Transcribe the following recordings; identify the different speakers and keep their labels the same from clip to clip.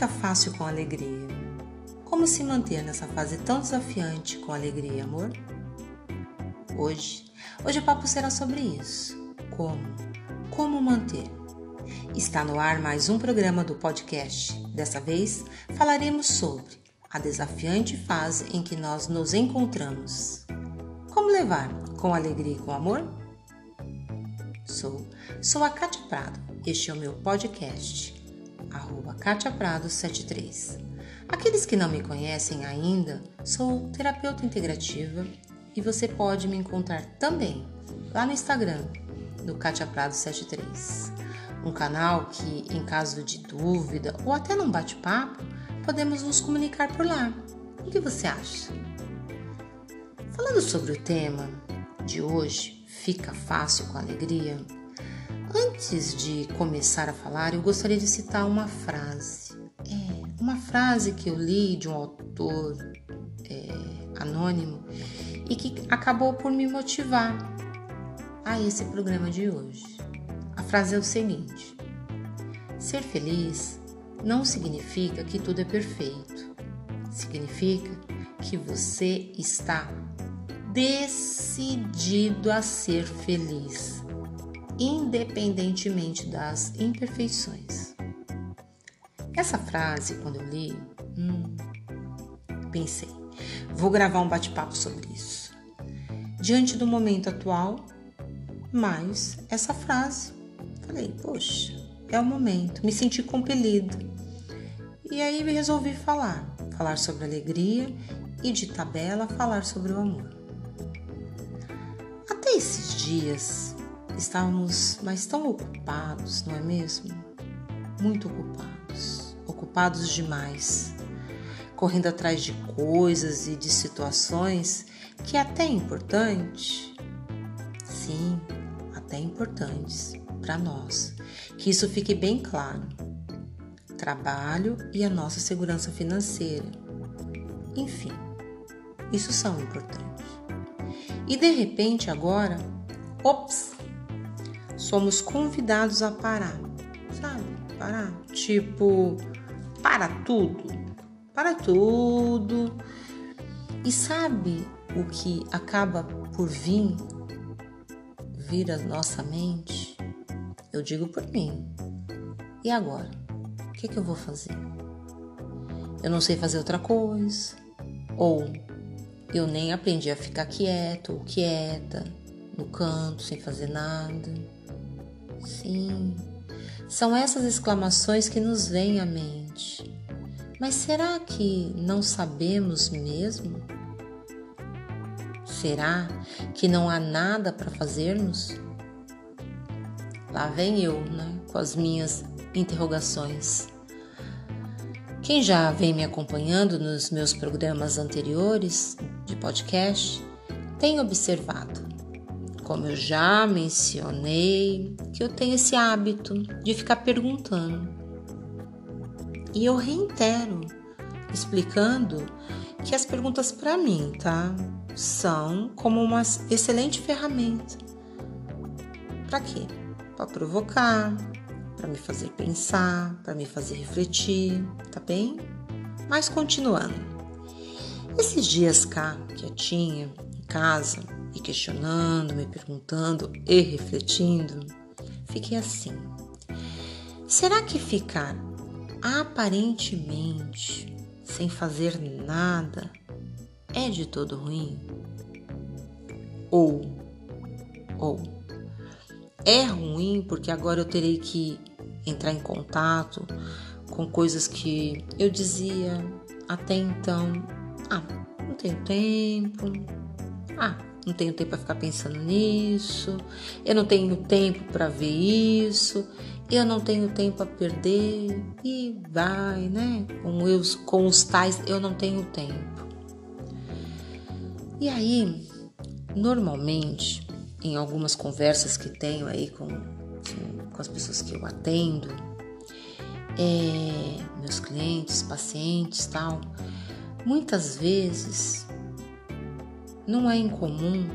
Speaker 1: fica fácil com alegria? Como se manter nessa fase tão desafiante com alegria, amor? Hoje, hoje o papo será sobre isso. Como? Como manter? Está no ar mais um programa do podcast. Dessa vez falaremos sobre a desafiante fase em que nós nos encontramos. Como levar com alegria e com amor? Sou, sou a Cátia Prado. Este é o meu podcast arroba Katia Prado 73. Aqueles que não me conhecem ainda, sou terapeuta integrativa e você pode me encontrar também lá no Instagram, no Katia Prado 73. Um canal que, em caso de dúvida ou até num bate-papo, podemos nos comunicar por lá. O que você acha? Falando sobre o tema de hoje, fica fácil com alegria? Antes de começar a falar, eu gostaria de citar uma frase. É, uma frase que eu li de um autor é, anônimo e que acabou por me motivar a esse programa de hoje. A frase é o seguinte: Ser feliz não significa que tudo é perfeito. Significa que você está decidido a ser feliz independentemente das imperfeições. Essa frase, quando eu li, hum, pensei, vou gravar um bate-papo sobre isso. Diante do momento atual, mas essa frase, falei, poxa, é o momento, me senti compelida. E aí resolvi falar, falar sobre alegria e de tabela falar sobre o amor. Até esses dias Estávamos mas tão ocupados, não é mesmo? Muito ocupados, ocupados demais, correndo atrás de coisas e de situações que até é importante, sim, até importantes para nós. Que isso fique bem claro. Trabalho e a nossa segurança financeira. Enfim, isso são importantes. E de repente agora, ops, somos convidados a parar, sabe? Parar. Tipo, para tudo. Para tudo. E sabe o que acaba por vir, vir nossa mente? Eu digo por mim. E agora? O que, que eu vou fazer? Eu não sei fazer outra coisa. Ou eu nem aprendi a ficar quieto ou quieta no canto sem fazer nada. Sim, são essas exclamações que nos vêm à mente. Mas será que não sabemos mesmo? Será que não há nada para fazermos? Lá vem eu, né, com as minhas interrogações. Quem já vem me acompanhando nos meus programas anteriores de podcast tem observado como eu já mencionei, que eu tenho esse hábito de ficar perguntando. E eu reitero, explicando que as perguntas para mim, tá? São como uma excelente ferramenta. Para quê? Para provocar, para me fazer pensar, para me fazer refletir, tá bem? Mas continuando. Esses dias cá, quietinha, em casa, e questionando, me perguntando e refletindo, fiquei assim: será que ficar aparentemente sem fazer nada é de todo ruim? Ou, ou, é ruim porque agora eu terei que entrar em contato com coisas que eu dizia até então: ah, não tenho tempo, ah, não tenho tempo para ficar pensando nisso, eu não tenho tempo para ver isso, eu não tenho tempo a perder e vai, né? Com, eu, com os tais, eu não tenho tempo. E aí, normalmente, em algumas conversas que tenho aí com, com as pessoas que eu atendo, é, meus clientes, pacientes, tal, muitas vezes não é incomum,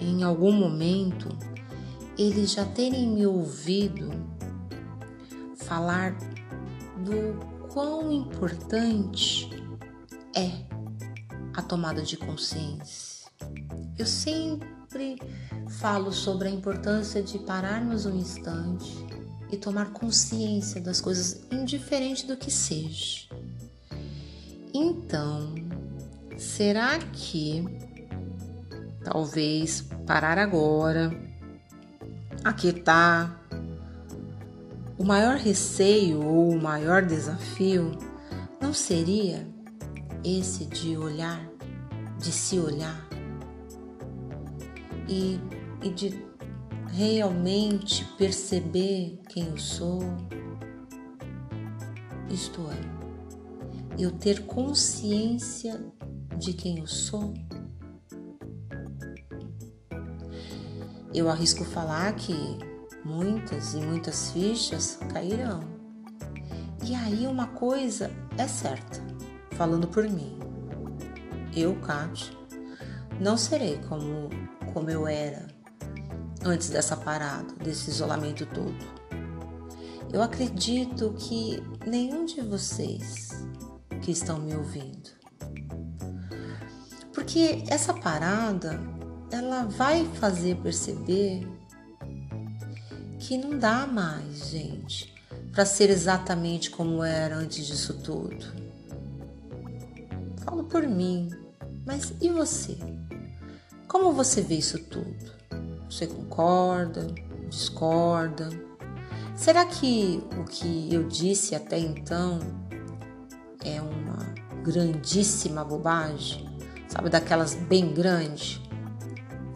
Speaker 1: em algum momento, eles já terem me ouvido falar do quão importante é a tomada de consciência. Eu sempre falo sobre a importância de pararmos um instante e tomar consciência das coisas, indiferente do que seja. Então, será que talvez parar agora, aquietar, o maior receio ou o maior desafio não seria esse de olhar, de se olhar e, e de realmente perceber quem eu sou? Isto é, eu ter consciência de quem eu sou? Eu arrisco falar que muitas e muitas fichas cairão. E aí uma coisa é certa, falando por mim. Eu, Kátia, não serei como, como eu era antes dessa parada, desse isolamento todo. Eu acredito que nenhum de vocês que estão me ouvindo. Porque essa parada, ela vai fazer perceber que não dá mais, gente, para ser exatamente como era antes disso tudo. Falo por mim, mas e você? Como você vê isso tudo? Você concorda? Discorda? Será que o que eu disse até então é uma grandíssima bobagem? Sabe, daquelas bem grandes?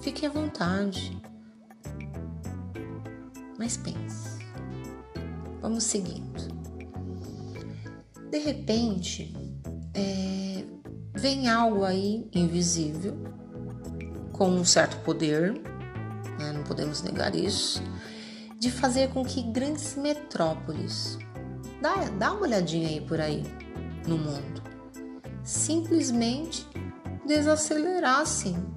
Speaker 1: Fique à vontade. Mas pense. Vamos seguindo. De repente, é, vem algo aí invisível, com um certo poder, né, não podemos negar isso, de fazer com que grandes metrópoles, dá, dá uma olhadinha aí por aí no mundo, simplesmente desacelerassem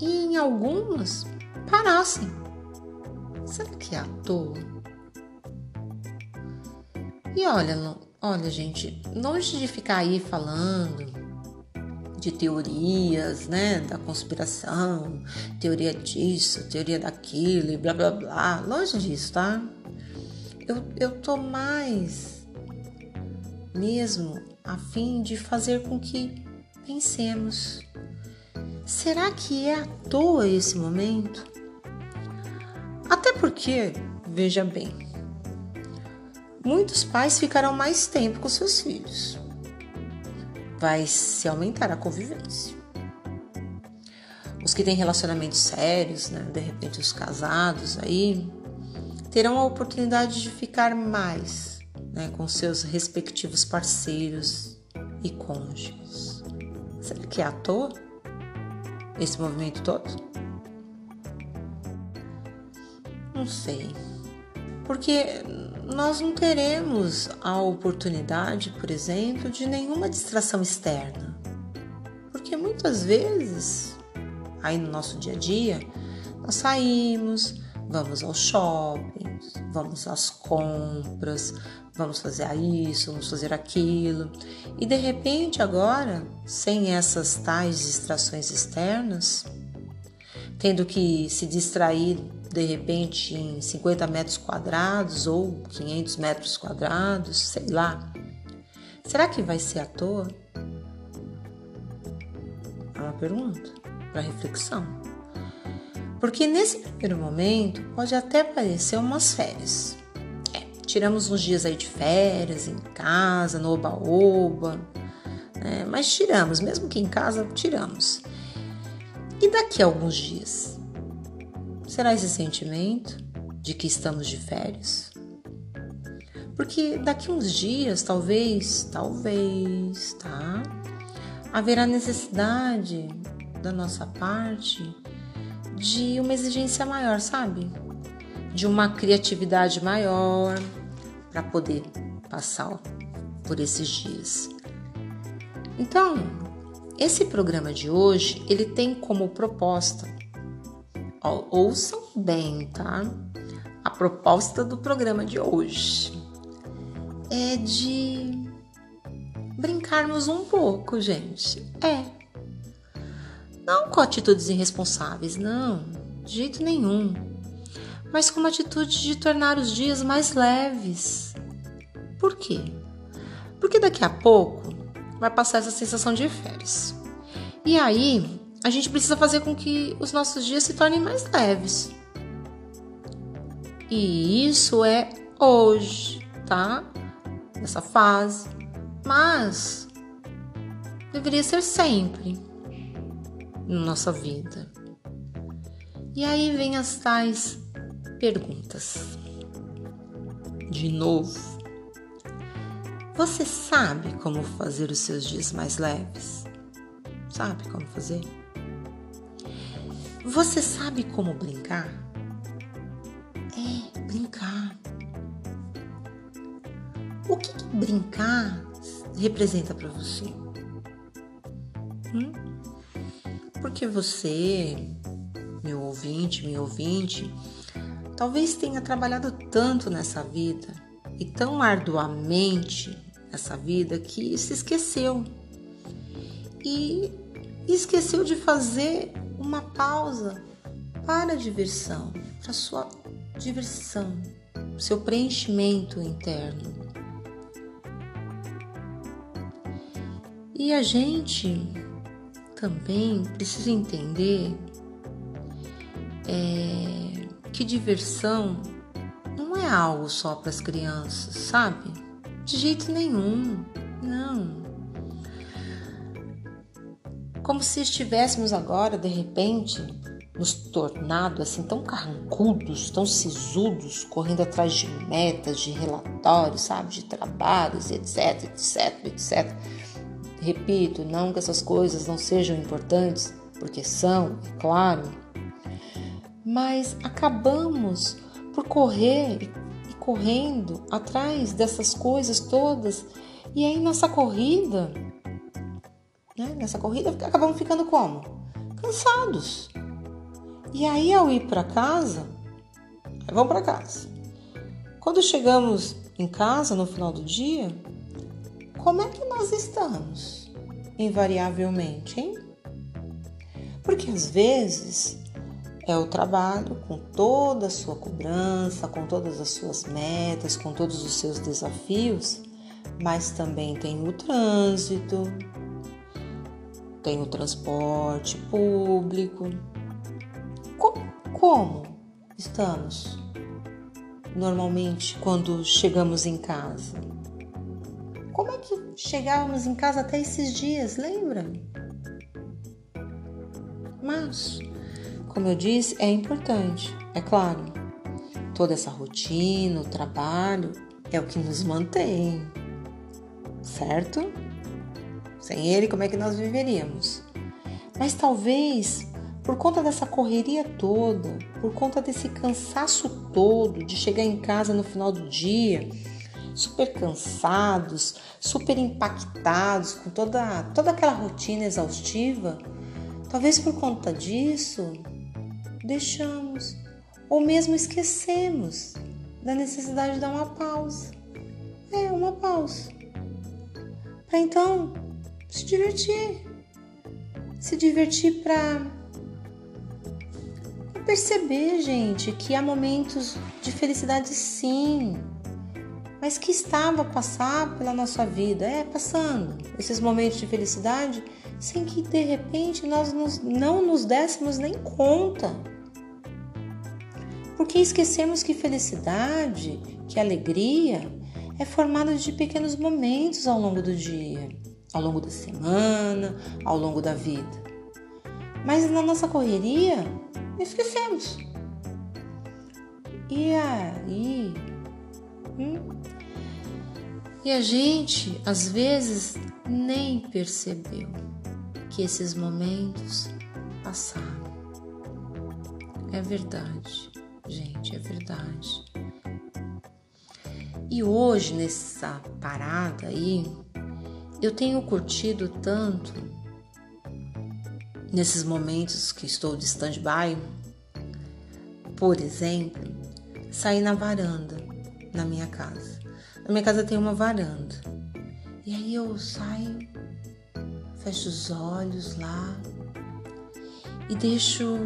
Speaker 1: e em algumas parassem Será que é à toa? E olha, olha, gente, longe de ficar aí falando de teorias, né, da conspiração, teoria disso, teoria daquilo e blá blá blá, longe disso, tá? Eu, eu tô mais mesmo a fim de fazer com que pensemos: será que é à toa esse momento? Até porque, veja bem, muitos pais ficarão mais tempo com seus filhos. Vai se aumentar a convivência. Os que têm relacionamentos sérios, né, de repente os casados aí, terão a oportunidade de ficar mais né, com seus respectivos parceiros e cônjuges. Será que é à toa esse movimento todo? Não sei. Porque nós não teremos a oportunidade, por exemplo, de nenhuma distração externa. Porque muitas vezes, aí no nosso dia a dia, nós saímos, vamos ao shopping, vamos às compras, vamos fazer isso, vamos fazer aquilo. E de repente, agora, sem essas tais distrações externas, tendo que se distrair de repente em 50 metros quadrados ou 500 metros quadrados, sei lá. Será que vai ser à toa? É uma pergunta para reflexão. Porque nesse primeiro momento pode até parecer umas férias. É, tiramos uns dias aí de férias, em casa, no oba-oba, né? mas tiramos, mesmo que em casa, tiramos. E daqui a alguns dias? Será esse sentimento de que estamos de férias? Porque daqui uns dias, talvez, talvez, tá? Haverá necessidade da nossa parte de uma exigência maior, sabe? De uma criatividade maior para poder passar por esses dias. Então, esse programa de hoje, ele tem como proposta ouçam bem, tá? A proposta do programa de hoje é de brincarmos um pouco, gente. É. Não com atitudes irresponsáveis, não, de jeito nenhum. Mas com uma atitude de tornar os dias mais leves. Por quê? Porque daqui a pouco vai passar essa sensação de férias. E aí, a gente precisa fazer com que os nossos dias se tornem mais leves. E isso é hoje, tá? Nessa fase. Mas deveria ser sempre na nossa vida. E aí vem as tais perguntas. De novo, você sabe como fazer os seus dias mais leves? Sabe como fazer? Você sabe como brincar? É, brincar. O que, que brincar representa para você? Hum? Porque você, meu ouvinte, meu ouvinte, talvez tenha trabalhado tanto nessa vida e tão arduamente nessa vida que se esqueceu. E esqueceu de fazer uma pausa para a diversão, para sua diversão, seu preenchimento interno. E a gente também precisa entender é, que diversão não é algo só para as crianças, sabe? De jeito nenhum, não. Como se estivéssemos agora, de repente, nos tornado assim tão carrancudos, tão sisudos, correndo atrás de metas, de relatórios, sabe, de trabalhos, etc, etc, etc. Repito, não que essas coisas não sejam importantes, porque são, é claro, mas acabamos por correr e correndo atrás dessas coisas todas, e aí nossa corrida, né, nessa corrida acabamos ficando como? Cansados e aí, ao ir para casa, vamos para casa. Quando chegamos em casa no final do dia, como é que nós estamos? Invariavelmente, hein? Porque às vezes é o trabalho com toda a sua cobrança, com todas as suas metas, com todos os seus desafios, mas também tem o trânsito, tem o transporte público, como estamos normalmente quando chegamos em casa? Como é que chegávamos em casa até esses dias, lembra? Mas, como eu disse, é importante, é claro. Toda essa rotina, o trabalho é o que nos mantém, certo? Sem ele, como é que nós viveríamos? Mas talvez por conta dessa correria toda, por conta desse cansaço todo de chegar em casa no final do dia, super cansados, super impactados com toda, toda aquela rotina exaustiva, talvez por conta disso deixamos ou mesmo esquecemos da necessidade de dar uma pausa. É, uma pausa. Para então se divertir. Se divertir para perceber, gente, que há momentos de felicidade sim, mas que estava a passar pela nossa vida, é passando esses momentos de felicidade sem que de repente nós nos, não nos dessemos nem conta. Porque esquecemos que felicidade, que alegria é formada de pequenos momentos ao longo do dia, ao longo da semana, ao longo da vida. Mas na nossa correria, esquecemos. E aí? Hum? E a gente, às vezes, nem percebeu que esses momentos passaram. É verdade, gente, é verdade. E hoje, nessa parada aí, eu tenho curtido tanto nesses momentos que estou de stand-by, por exemplo, sair na varanda na minha casa. Na minha casa tem uma varanda. E aí eu saio, fecho os olhos lá e deixo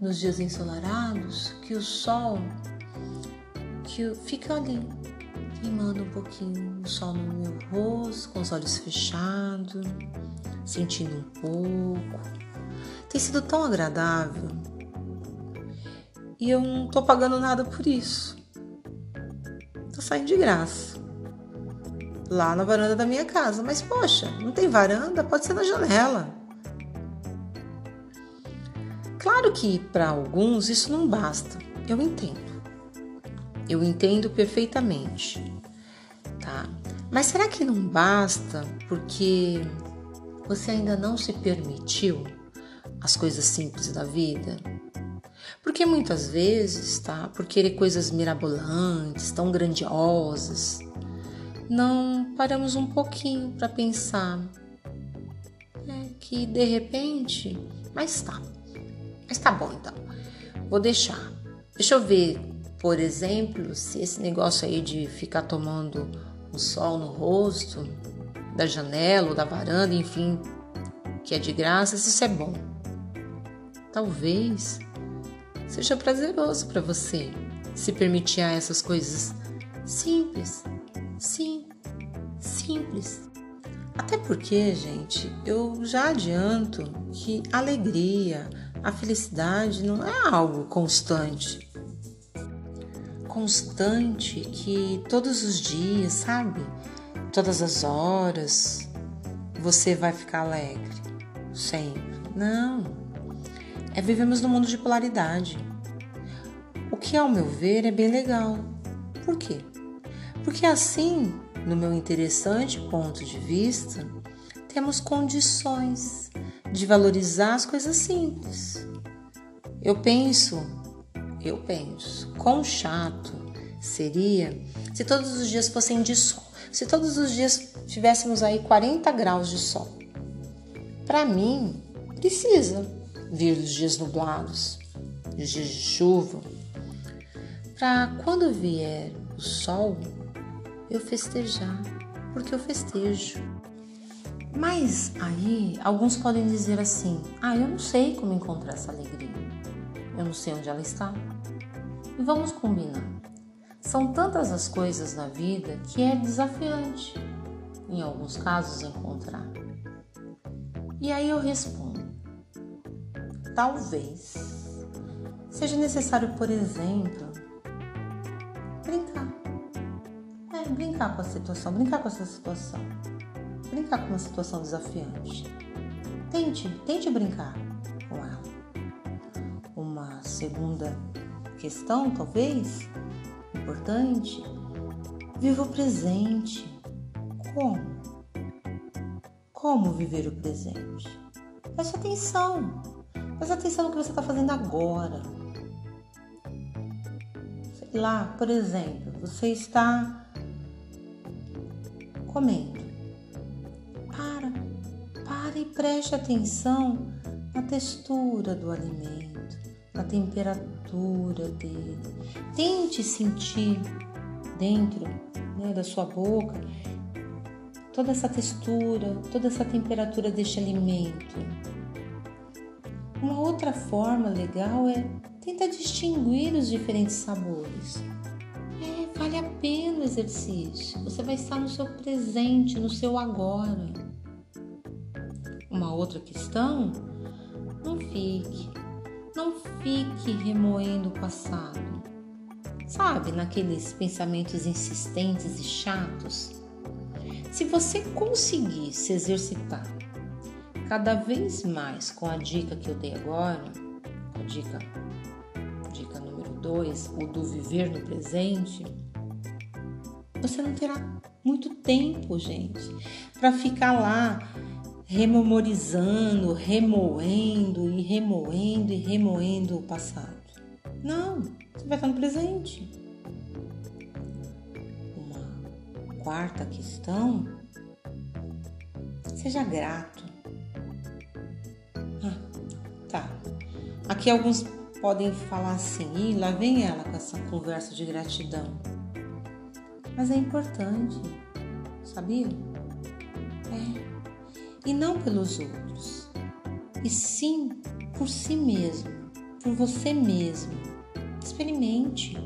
Speaker 1: nos dias ensolarados que o sol que fica ali queimando um pouquinho o sol no meu rosto, com os olhos fechados, sentindo um pouco. Tem sido tão agradável. E eu não tô pagando nada por isso. Tô saindo de graça. Lá na varanda da minha casa. Mas poxa, não tem varanda? Pode ser na janela. Claro que para alguns isso não basta. Eu entendo. Eu entendo perfeitamente, tá? Mas será que não basta porque você ainda não se permitiu as coisas simples da vida? Porque muitas vezes, tá? Por querer coisas mirabolantes, tão grandiosas, não paramos um pouquinho para pensar né, que de repente, mas tá, mas tá bom então, vou deixar. Deixa eu ver por exemplo, se esse negócio aí de ficar tomando o sol no rosto, da janela ou da varanda, enfim, que é de graça, se isso é bom. Talvez seja prazeroso para você se permitir a essas coisas simples. Sim, simples. Até porque, gente, eu já adianto que a alegria, a felicidade não é algo constante constante que todos os dias, sabe? Todas as horas você vai ficar alegre. Sempre. Não. É vivemos num mundo de polaridade. O que, ao meu ver, é bem legal. Por quê? Porque assim, no meu interessante ponto de vista, temos condições de valorizar as coisas simples. Eu penso eu penso, quão chato seria se todos os dias fossem de sol, se todos os dias tivéssemos aí 40 graus de sol. Para mim, precisa vir os dias nublados, os dias de chuva, para quando vier o sol, eu festejar, porque eu festejo. Mas aí alguns podem dizer assim: ah, eu não sei como encontrar essa alegria, eu não sei onde ela está. E vamos combinar. São tantas as coisas na vida que é desafiante, em alguns casos, encontrar. E aí eu respondo: talvez seja necessário, por exemplo, brincar. É, brincar com a situação, brincar com essa situação. Brincar com uma situação desafiante. Tente, tente brincar com ela. Uma segunda questão, talvez, importante, viva o presente. Como? Como viver o presente? Preste atenção. Preste atenção no que você está fazendo agora. Sei lá, por exemplo, você está comendo. Para, para e preste atenção na textura do alimento, na temperatura dele. Tente sentir dentro né, da sua boca toda essa textura, toda essa temperatura deste alimento. Uma outra forma legal é tentar distinguir os diferentes sabores. É, vale a pena o exercício. Você vai estar no seu presente, no seu agora. Uma outra questão, não fique não fique remoendo o passado. Sabe, naqueles pensamentos insistentes e chatos? Se você conseguir se exercitar cada vez mais com a dica que eu dei agora, a dica, dica número 2, o do viver no presente, você não terá muito tempo, gente, para ficar lá rememorizando, remoendo e remoendo e remoendo o passado. Não, você vai estar no presente. Uma quarta questão: seja grato. Aqui alguns podem falar assim, e lá vem ela com essa conversa de gratidão. Mas é importante. sabia? É. E não pelos outros, e sim por si mesmo, por você mesmo. Experimente.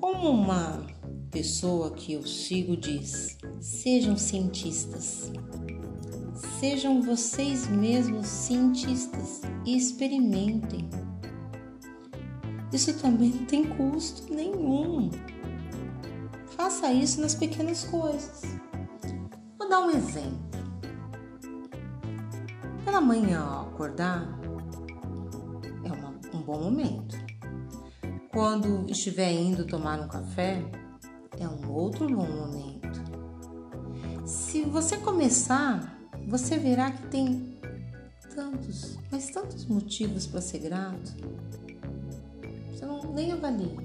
Speaker 1: Como uma pessoa que eu sigo diz: sejam cientistas. Sejam vocês mesmos cientistas e experimentem. Isso também não tem custo nenhum. Faça isso nas pequenas coisas. Vou dar um exemplo. Pela manhã, ao acordar, é uma, um bom momento. Quando estiver indo tomar um café, é um outro bom momento. Se você começar, você verá que tem tantos, mas tantos motivos para ser grato. Você não nem avalia.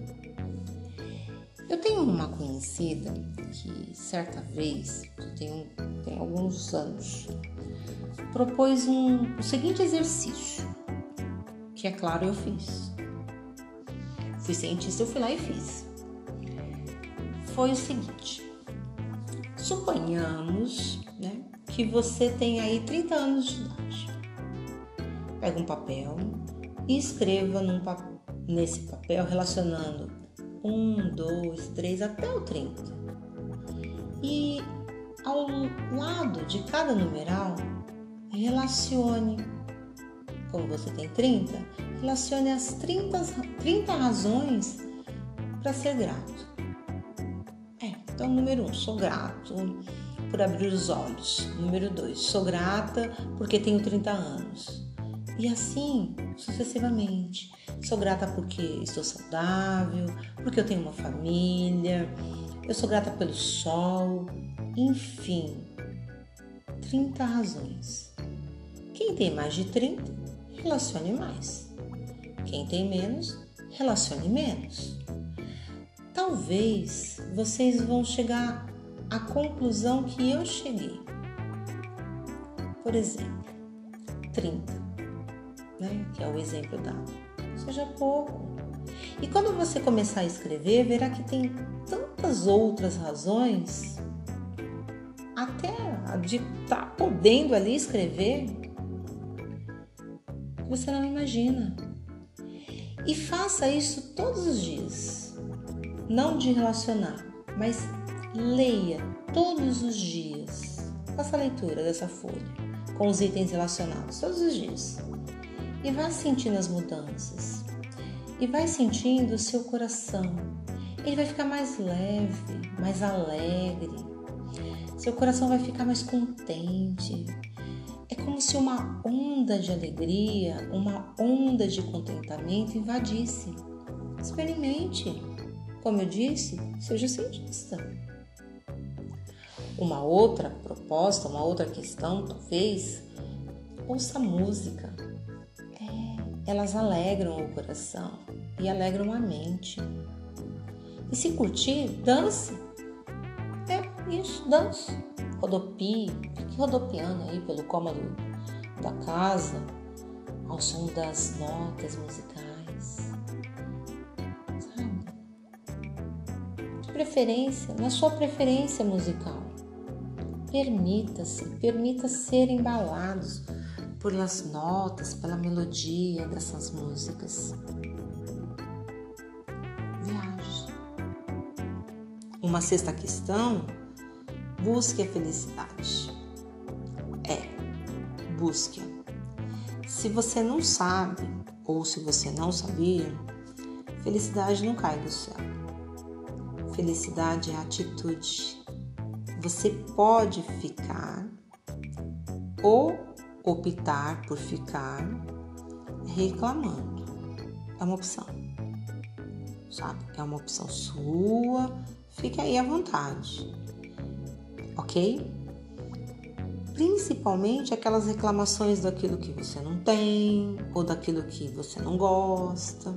Speaker 1: Eu tenho uma conhecida que certa vez, tem, tem alguns anos, propôs um, o seguinte exercício, que é claro eu fiz. Fui cientista, eu fui lá e fiz. Foi o seguinte: suponhamos que você tem aí 30 anos de idade. Pega um papel e escreva num, nesse papel relacionando um, dois, três até o 30. E ao lado de cada numeral, relacione, como você tem 30, relacione as 30, 30 razões para ser grato. É, então, número 1, um, sou grato por abrir os olhos. Número 2, sou grata porque tenho 30 anos. E assim sucessivamente. Sou grata porque estou saudável, porque eu tenho uma família, eu sou grata pelo sol, enfim, 30 razões. Quem tem mais de 30, relacione mais. Quem tem menos, relacione menos. Talvez vocês vão chegar à conclusão que eu cheguei. Por exemplo, 30, né, que é o exemplo dado. Seja pouco. E quando você começar a escrever, verá que tem tantas outras razões, até de estar tá podendo ali escrever, que você não imagina. E faça isso todos os dias. Não de relacionar, mas leia todos os dias. Faça a leitura dessa folha com os itens relacionados todos os dias. E vá sentindo as mudanças. E vai sentindo o seu coração. Ele vai ficar mais leve, mais alegre. Seu coração vai ficar mais contente. É como se uma onda de alegria, uma onda de contentamento invadisse. Experimente. Como eu disse, seja cientista. Uma outra proposta, uma outra questão, talvez, ouça música elas alegram o coração e alegram a mente. E se curtir, dance. É isso, dance. Rodopie, fique rodopiando aí pelo cômodo da casa, ao som das notas musicais. Sabe? De preferência, na sua preferência musical. Permita-se, permita ser embalados pelas notas, pela melodia dessas músicas. Viaje. Uma sexta questão: busque a felicidade. É, busque. Se você não sabe, ou se você não sabia, felicidade não cai do céu. Felicidade é atitude. Você pode ficar ou optar por ficar reclamando. É uma opção, sabe? É uma opção sua, fique aí à vontade, ok? Principalmente aquelas reclamações daquilo que você não tem ou daquilo que você não gosta.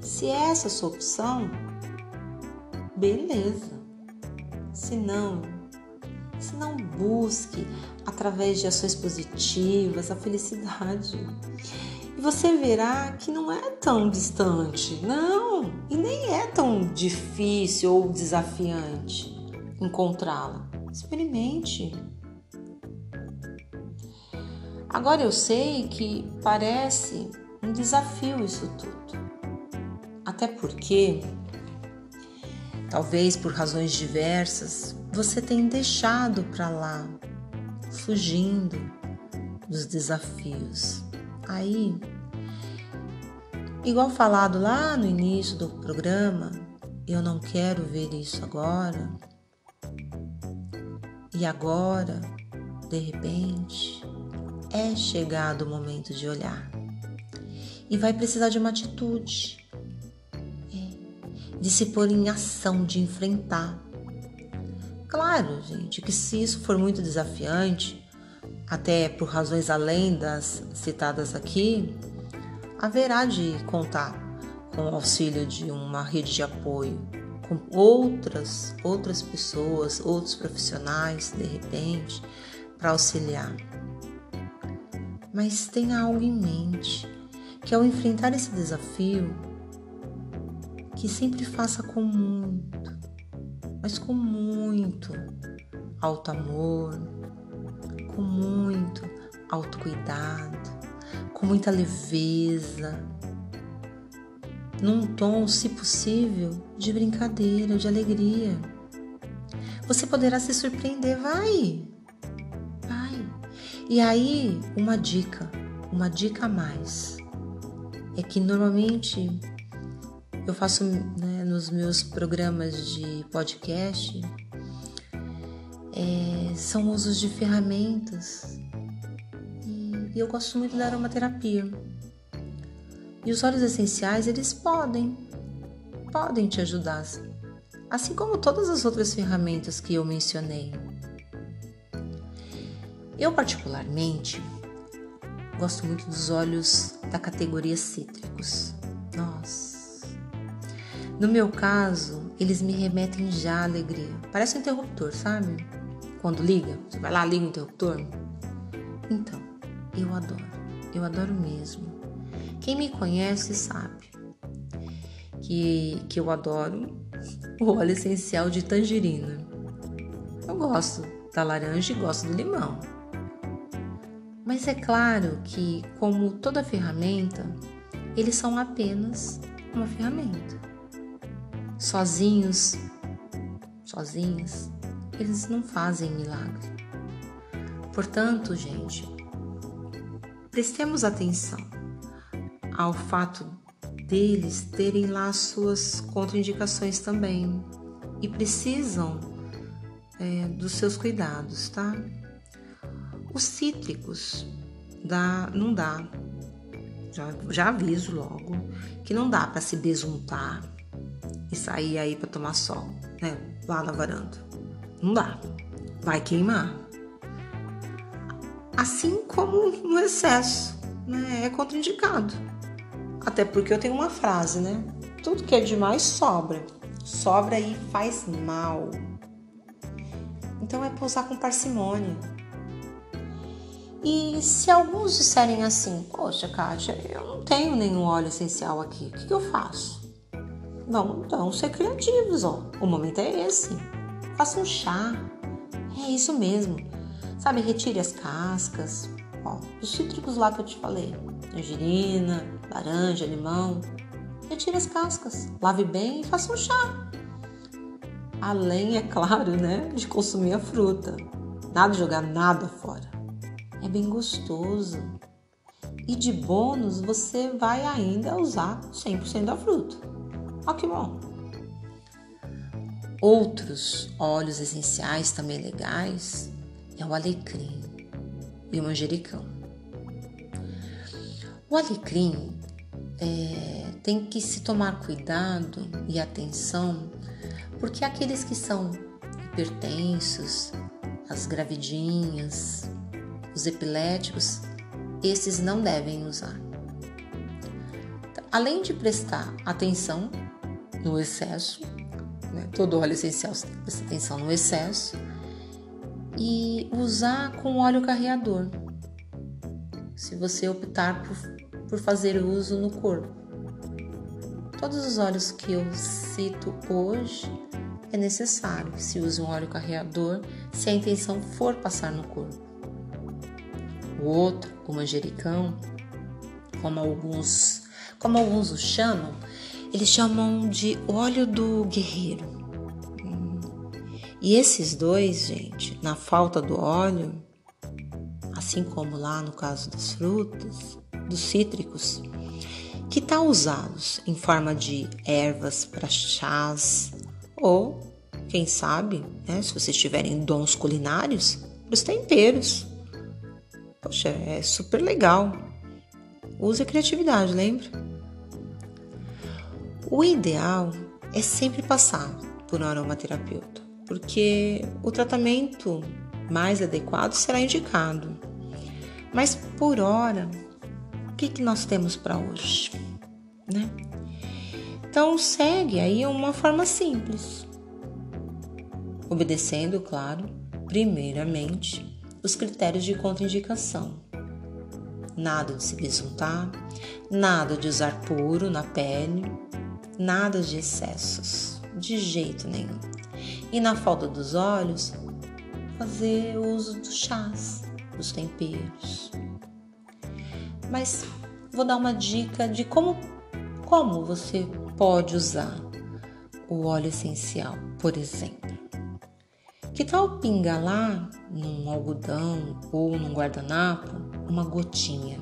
Speaker 1: Se essa é a sua opção, beleza. Se não, se não busque através de ações positivas a felicidade. E você verá que não é tão distante, não, e nem é tão difícil ou desafiante encontrá-la? Experimente. Agora eu sei que parece um desafio isso tudo. Até porque, talvez por razões diversas, você tem deixado para lá, fugindo dos desafios. Aí, igual falado lá no início do programa, eu não quero ver isso agora. E agora, de repente, é chegado o momento de olhar. E vai precisar de uma atitude, de se pôr em ação, de enfrentar. Claro, gente, que se isso for muito desafiante, até por razões além das citadas aqui, haverá de contar com o auxílio de uma rede de apoio, com outras outras pessoas, outros profissionais, de repente, para auxiliar. Mas tenha algo em mente, que ao enfrentar esse desafio, que sempre faça com muito, mas com muito alto amor, com muito autocuidado, com muita leveza, num tom, se possível, de brincadeira, de alegria. Você poderá se surpreender, vai! E aí, uma dica, uma dica a mais, é que normalmente eu faço né, nos meus programas de podcast é, são usos de ferramentas e, e eu gosto muito da aromaterapia. E os óleos essenciais eles podem, podem te ajudar, assim como todas as outras ferramentas que eu mencionei. Eu, particularmente, gosto muito dos óleos da categoria cítricos. Nossa! No meu caso, eles me remetem já à alegria. Parece um interruptor, sabe? Quando liga, você vai lá, liga o interruptor. Então, eu adoro. Eu adoro mesmo. Quem me conhece sabe que, que eu adoro o óleo essencial de tangerina. Eu gosto da laranja e gosto do limão. Mas é claro que, como toda ferramenta, eles são apenas uma ferramenta. Sozinhos, sozinhas, eles não fazem milagre. Portanto, gente, prestemos atenção ao fato deles terem lá suas contraindicações também e precisam é, dos seus cuidados, tá? Os cítricos dá, não dá. Já, já aviso logo que não dá para se besuntar e sair aí para tomar sol, né? Lá na varanda. Não dá. Vai queimar. Assim como no excesso, né? É contraindicado. Até porque eu tenho uma frase, né? Tudo que é demais sobra. Sobra e faz mal. Então é pra usar com parcimônia. E se alguns disserem assim, poxa, Kátia, eu não tenho nenhum óleo essencial aqui, o que, que eu faço? Vamos então ser criativos, ó. O momento é esse. Faça um chá. É isso mesmo. Sabe, retire as cascas. Ó, os cítricos lá que eu te falei. Tangerina, laranja, limão. Retire as cascas. Lave bem e faça um chá. Além, é claro, né, de consumir a fruta. Nada de jogar nada fora é bem gostoso. E de bônus você vai ainda usar 100% da fruta. Ó que bom! Outros óleos essenciais também legais é o alecrim e o manjericão. O alecrim é, tem que se tomar cuidado e atenção porque aqueles que são hipertensos, as gravidinhas, os epiléticos, esses não devem usar. Além de prestar atenção no excesso, né, todo óleo essencial você tem que prestar atenção no excesso, e usar com óleo carreador, se você optar por, por fazer uso no corpo. Todos os óleos que eu cito hoje, é necessário que se use um óleo carreador se a intenção for passar no corpo. O outro, o manjericão, como alguns, como alguns o chamam, eles chamam de óleo do guerreiro. E esses dois, gente, na falta do óleo, assim como lá no caso das frutas, dos cítricos, que tá usados em forma de ervas para chás ou, quem sabe, né, se vocês tiverem dons culinários, os temperos. Poxa, é super legal. Use a criatividade, lembra? O ideal é sempre passar por um aromaterapeuta porque o tratamento mais adequado será indicado. Mas por hora, o que, que nós temos para hoje? Né? Então segue aí uma forma simples, obedecendo, claro, primeiramente os critérios de contraindicação. Nada de se besuntar, nada de usar puro na pele, nada de excessos, de jeito nenhum e na falta dos olhos, fazer uso dos chás, dos temperos. Mas vou dar uma dica de como, como você pode usar o óleo essencial, por exemplo. Que tal pingar lá num algodão ou num guardanapo uma gotinha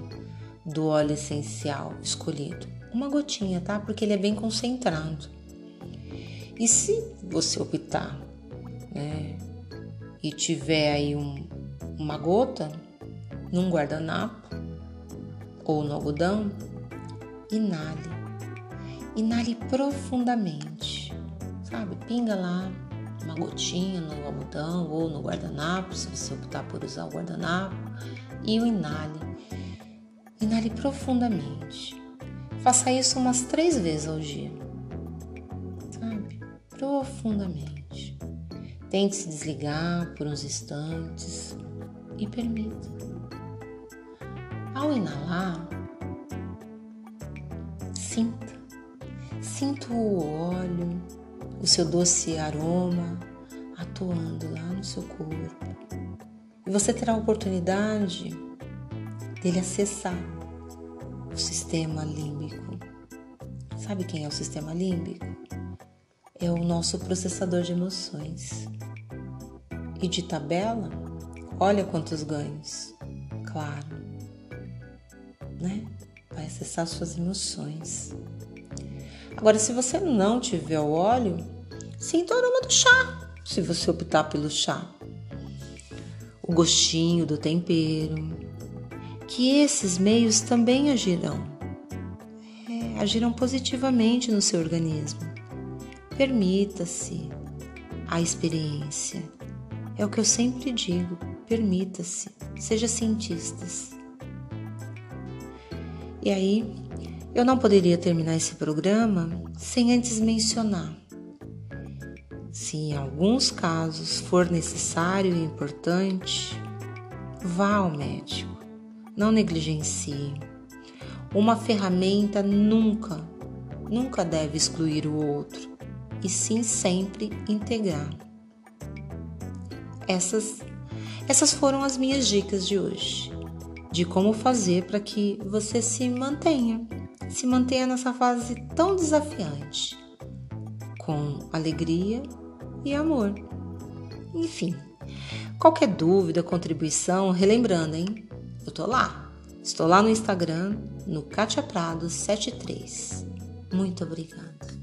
Speaker 1: do óleo essencial escolhido? Uma gotinha, tá? Porque ele é bem concentrado. E se você optar né, e tiver aí um, uma gota num guardanapo ou no algodão, inale. Inale profundamente, sabe? Pinga lá uma gotinha no algodão ou no guardanapo, se você optar por usar o guardanapo, e o inale. Inale profundamente. Faça isso umas três vezes ao dia profundamente. Tente se desligar por uns instantes e permita. Ao inalar, sinta. Sinta o óleo, o seu doce aroma atuando lá no seu corpo. E você terá a oportunidade dele acessar o sistema límbico. Sabe quem é o sistema límbico? é o nosso processador de emoções. E de tabela, olha quantos ganhos. Claro, né? Vai acessar suas emoções. Agora, se você não tiver o óleo, sinta o aroma do chá, se você optar pelo chá. O gostinho do tempero, que esses meios também agirão. É, agirão positivamente no seu organismo. Permita-se a experiência. É o que eu sempre digo: permita-se, seja cientistas. E aí, eu não poderia terminar esse programa sem antes mencionar. Se em alguns casos for necessário e importante, vá ao médico. Não negligencie. Uma ferramenta nunca, nunca deve excluir o outro e sim sempre integrar. Essas, essas foram as minhas dicas de hoje, de como fazer para que você se mantenha, se mantenha nessa fase tão desafiante, com alegria e amor. Enfim, qualquer dúvida, contribuição, relembrando, hein? Eu tô lá. Estou lá no Instagram, no Katia Prado 73. Muito obrigada.